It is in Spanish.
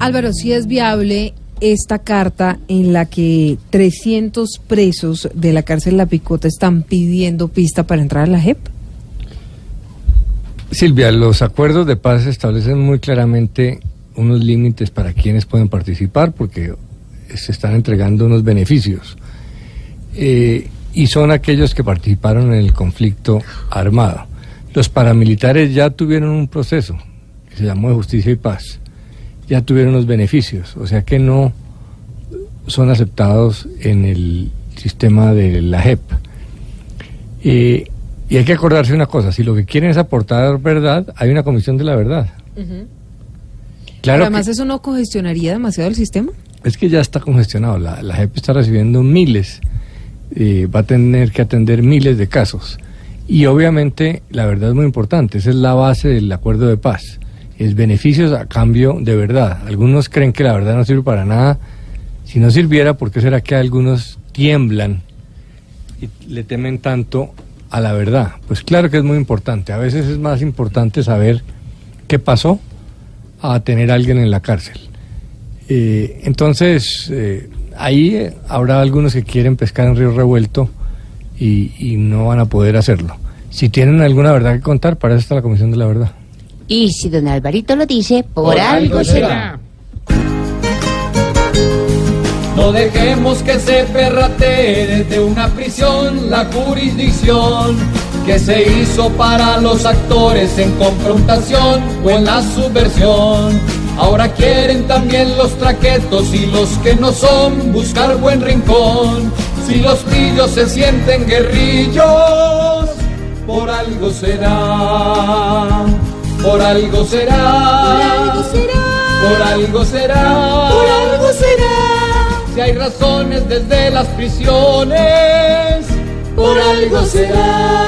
Álvaro, si es viable esta carta en la que 300 presos de la cárcel La Picota están pidiendo pista para entrar a la JEP? Silvia, los acuerdos de paz establecen muy claramente unos límites para quienes pueden participar porque se están entregando unos beneficios. Eh, y son aquellos que participaron en el conflicto armado. Los paramilitares ya tuvieron un proceso que se llamó de justicia y paz, ya tuvieron los beneficios, o sea que no son aceptados en el sistema de la JEP. Eh, y hay que acordarse una cosa, si lo que quieren es aportar verdad, hay una comisión de la verdad. Claro además eso no congestionaría demasiado el sistema. Es que ya está congestionado, la, la JEP está recibiendo miles, eh, va a tener que atender miles de casos. Y obviamente la verdad es muy importante, esa es la base del acuerdo de paz, es beneficios a cambio de verdad. Algunos creen que la verdad no sirve para nada. Si no sirviera, ¿por qué será que algunos tiemblan y le temen tanto a la verdad? Pues claro que es muy importante. A veces es más importante saber qué pasó a tener a alguien en la cárcel. Eh, entonces, eh, ahí habrá algunos que quieren pescar en río revuelto y, y, no van a poder hacerlo. Si tienen alguna verdad que contar, para eso está la Comisión de la Verdad. Y si don Alvarito lo dice, por, por algo será. No dejemos que se perratee desde una prisión la jurisdicción que se hizo para los actores en confrontación o en la subversión. Ahora quieren también los traquetos y los que no son buscar buen rincón. Si los pillos se sienten guerrillos, por algo será, por algo será, por algo será, por algo será. Por algo será si hay razones desde las prisiones, por algo será.